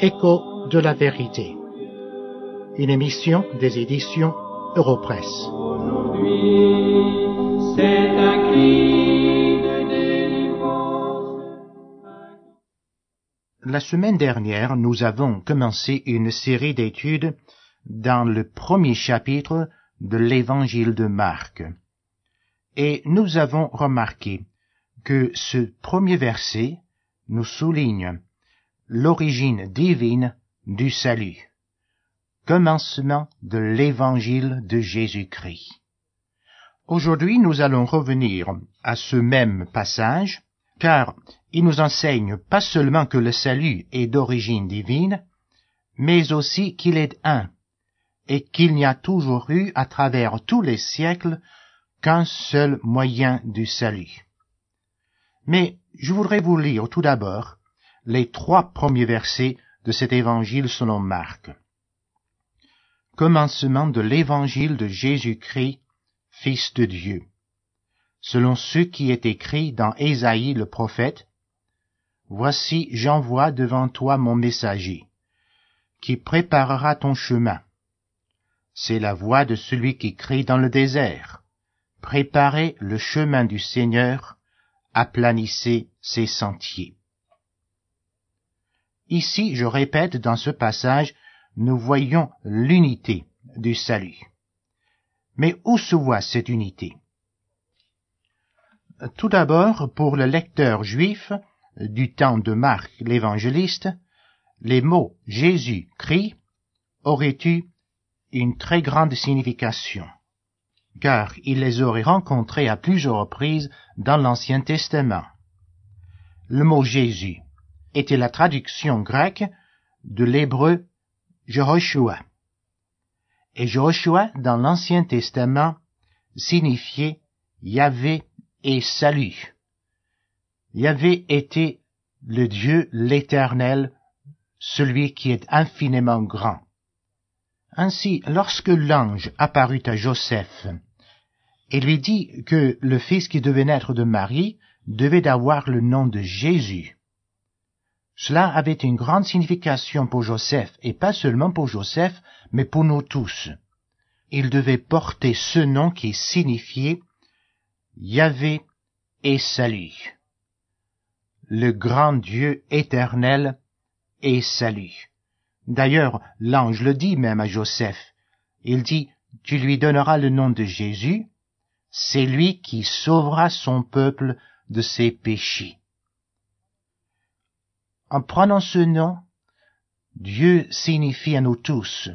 Écho de la vérité. Une émission des éditions Europresse. La semaine dernière, nous avons commencé une série d'études dans le premier chapitre de l'évangile de Marc. Et nous avons remarqué que ce premier verset nous souligne l'origine divine du salut, commencement de l'évangile de Jésus-Christ. Aujourd'hui, nous allons revenir à ce même passage, car il nous enseigne pas seulement que le salut est d'origine divine, mais aussi qu'il est un, et qu'il n'y a toujours eu à travers tous les siècles qu'un seul moyen du salut. Mais je voudrais vous lire tout d'abord les trois premiers versets de cet évangile selon Marc. Commencement de l'évangile de Jésus-Christ, Fils de Dieu. Selon ce qui est écrit dans Ésaïe le prophète, Voici j'envoie devant toi mon messager, qui préparera ton chemin. C'est la voix de celui qui crie dans le désert. Préparez le chemin du Seigneur, aplanissez ses sentiers. Ici, je répète, dans ce passage, nous voyons l'unité du salut. Mais où se voit cette unité? Tout d'abord, pour le lecteur juif du temps de Marc l'évangéliste, les mots Jésus crie auraient eu une très grande signification, car il les aurait rencontrés à plusieurs reprises dans l'Ancien Testament. Le mot Jésus était la traduction grecque de l'hébreu Jehoshua. Et Jehoshua, dans l'Ancien Testament, signifiait Yahvé et salut. Yahvé était le Dieu l'Éternel, celui qui est infiniment grand. Ainsi, lorsque l'ange apparut à Joseph et lui dit que le fils qui devait naître de Marie devait avoir le nom de Jésus, cela avait une grande signification pour Joseph, et pas seulement pour Joseph, mais pour nous tous. Il devait porter ce nom qui signifiait Yahvé et salut. Le grand Dieu éternel et salut. D'ailleurs, l'ange le dit même à Joseph. Il dit, tu lui donneras le nom de Jésus, c'est lui qui sauvera son peuple de ses péchés. En prenant ce nom, Dieu signifie à nous tous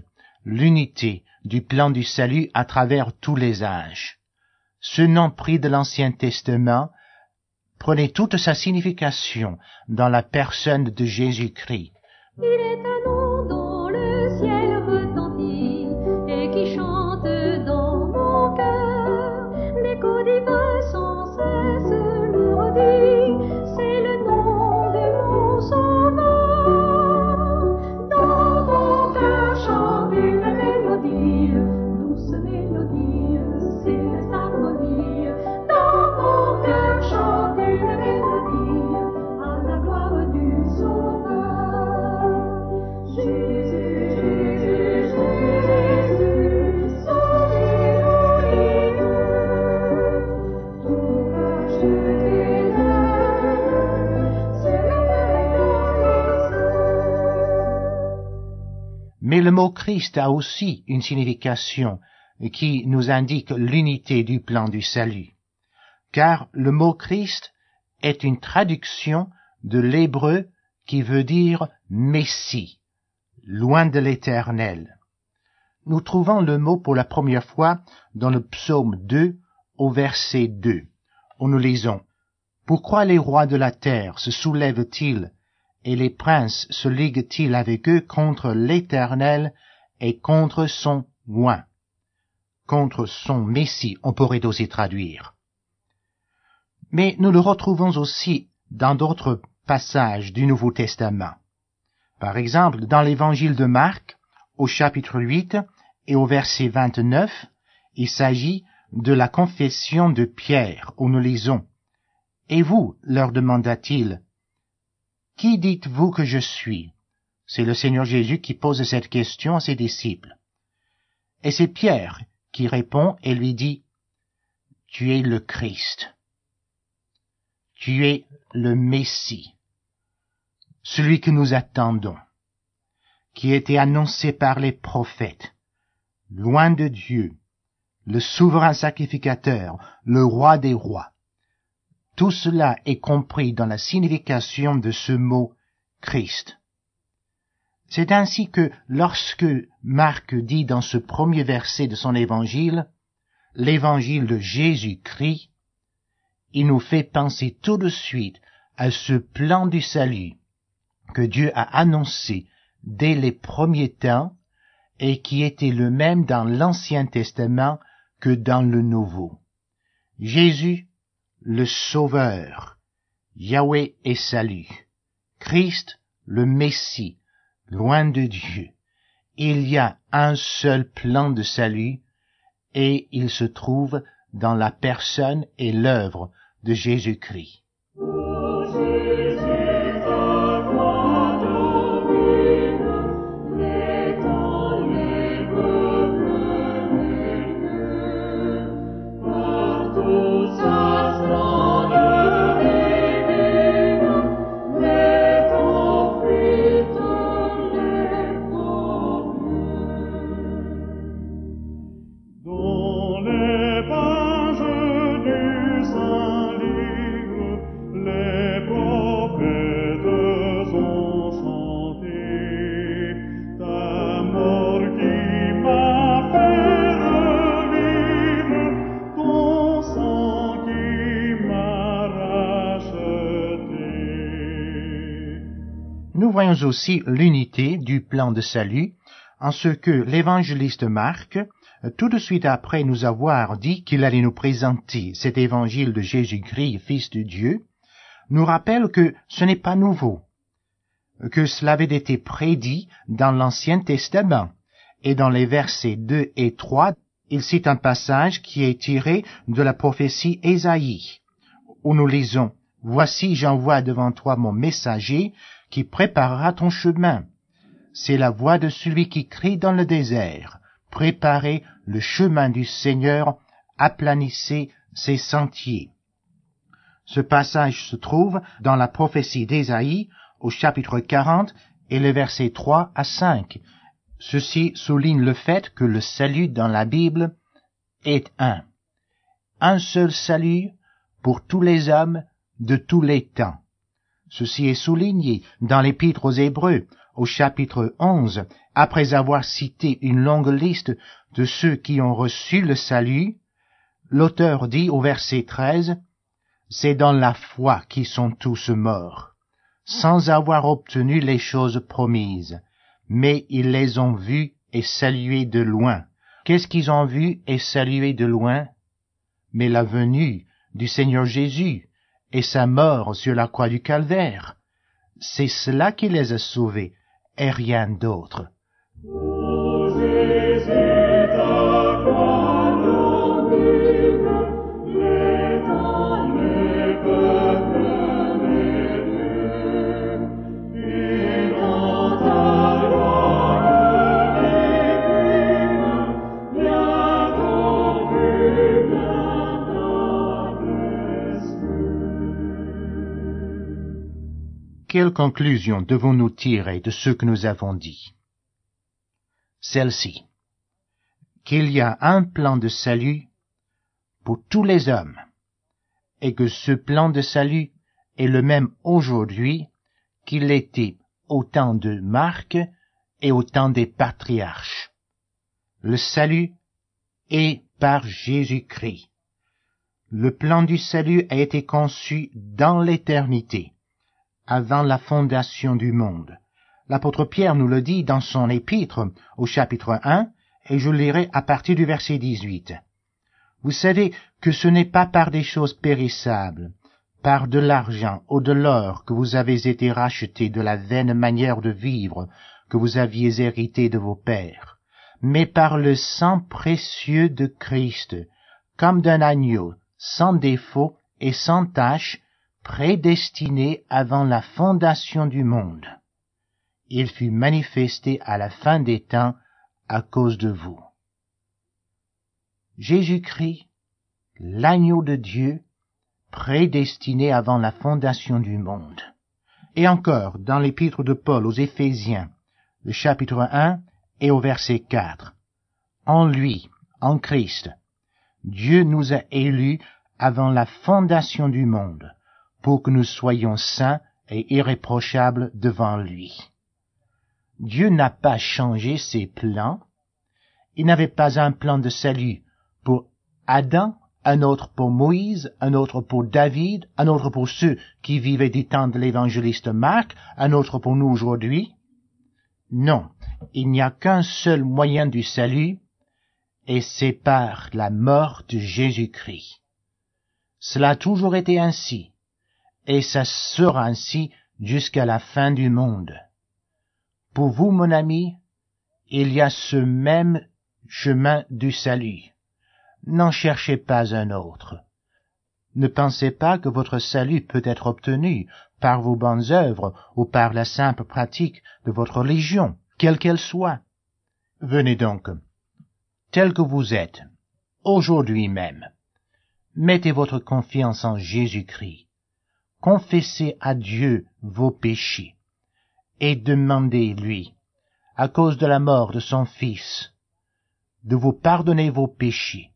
l'unité du plan du salut à travers tous les âges. Ce nom pris de l'Ancien Testament prenait toute sa signification dans la personne de Jésus-Christ. Christ a aussi une signification qui nous indique l'unité du plan du salut. Car le mot Christ est une traduction de l'hébreu qui veut dire Messie, loin de l'éternel. Nous trouvons le mot pour la première fois dans le psaume 2 au verset 2, où nous lisons Pourquoi les rois de la terre se soulèvent-ils et les princes se liguent-ils avec eux contre l'Éternel et contre son oint Contre son Messie, on pourrait aussi traduire. Mais nous le retrouvons aussi dans d'autres passages du Nouveau Testament. Par exemple, dans l'évangile de Marc, au chapitre 8 et au verset 29, Il s'agit de la confession de Pierre, où nous lisons. Et vous, leur demanda-t-il, qui dites-vous que je suis? C'est le Seigneur Jésus qui pose cette question à ses disciples. Et c'est Pierre qui répond et lui dit, Tu es le Christ. Tu es le Messie, celui que nous attendons, qui était annoncé par les prophètes, loin de Dieu, le souverain sacrificateur, le roi des rois. Tout cela est compris dans la signification de ce mot Christ. C'est ainsi que lorsque Marc dit dans ce premier verset de son évangile, l'évangile de Jésus-Christ, il nous fait penser tout de suite à ce plan du salut que Dieu a annoncé dès les premiers temps et qui était le même dans l'Ancien Testament que dans le Nouveau. Jésus, le Sauveur, Yahweh est salut, Christ, le Messie, loin de Dieu. Il y a un seul plan de salut et il se trouve dans la personne et l'œuvre de Jésus-Christ. Nous voyons aussi l'unité du plan de salut en ce que l'évangéliste Marc, euh, tout de suite après nous avoir dit qu'il allait nous présenter cet évangile de Jésus-Christ, Fils de Dieu, nous rappelle que ce n'est pas nouveau, que cela avait été prédit dans l'Ancien Testament, et dans les versets 2 et 3, il cite un passage qui est tiré de la prophétie Ésaïe, où nous lisons Voici j'envoie devant toi mon messager qui préparera ton chemin. C'est la voix de celui qui crie dans le désert. Préparez le chemin du Seigneur, aplanissez ses sentiers. Ce passage se trouve dans la prophétie d'Ésaïe au chapitre 40 et les versets 3 à 5. Ceci souligne le fait que le salut dans la Bible est un. Un seul salut pour tous les hommes de tous les temps. Ceci est souligné dans l'épître aux Hébreux au chapitre 11, après avoir cité une longue liste de ceux qui ont reçu le salut, l'auteur dit au verset 13, C'est dans la foi qu'ils sont tous morts, sans avoir obtenu les choses promises, mais ils les ont vus et salués de loin. Qu'est-ce qu'ils ont vu et salué de loin? Mais la venue du Seigneur Jésus et sa mort sur la croix du calvaire. C'est cela qui les a sauvés, et rien d'autre. Quelle conclusion devons-nous tirer de ce que nous avons dit? Celle-ci. Qu'il y a un plan de salut pour tous les hommes, et que ce plan de salut est le même aujourd'hui qu'il était au temps de Marc et au temps des patriarches. Le salut est par Jésus-Christ. Le plan du salut a été conçu dans l'éternité, avant la fondation du monde. L'apôtre Pierre nous le dit dans son épître au chapitre 1, et je lirai à partir du verset 18. Vous savez que ce n'est pas par des choses périssables, par de l'argent ou de l'or que vous avez été rachetés de la vaine manière de vivre que vous aviez hérité de vos pères, mais par le sang précieux de Christ, comme d'un agneau, sans défaut et sans tache, prédestiné avant la fondation du monde. Il fut manifesté à la fin des temps à cause de vous. Jésus-Christ, l'agneau de Dieu, prédestiné avant la fondation du monde. Et encore, dans l'épître de Paul aux Éphésiens, le chapitre 1 et au verset 4. En lui, en Christ, Dieu nous a élus avant la fondation du monde, pour que nous soyons saints et irréprochables devant lui. Dieu n'a pas changé ses plans. Il n'avait pas un plan de salut pour Adam, un autre pour Moïse, un autre pour David, un autre pour ceux qui vivaient du temps de l'évangéliste Marc, un autre pour nous aujourd'hui. Non, il n'y a qu'un seul moyen du salut, et c'est par la mort de Jésus-Christ. Cela a toujours été ainsi, et ça sera ainsi jusqu'à la fin du monde. Pour vous, mon ami, il y a ce même chemin du salut. N'en cherchez pas un autre. Ne pensez pas que votre salut peut être obtenu par vos bonnes œuvres ou par la simple pratique de votre religion, quelle qu'elle soit. Venez donc, tel que vous êtes, aujourd'hui même. Mettez votre confiance en Jésus-Christ. Confessez à Dieu vos péchés et demandez-lui, à cause de la mort de son Fils, de vous pardonner vos péchés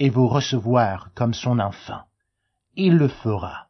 et vous recevoir comme son enfant. Il le fera.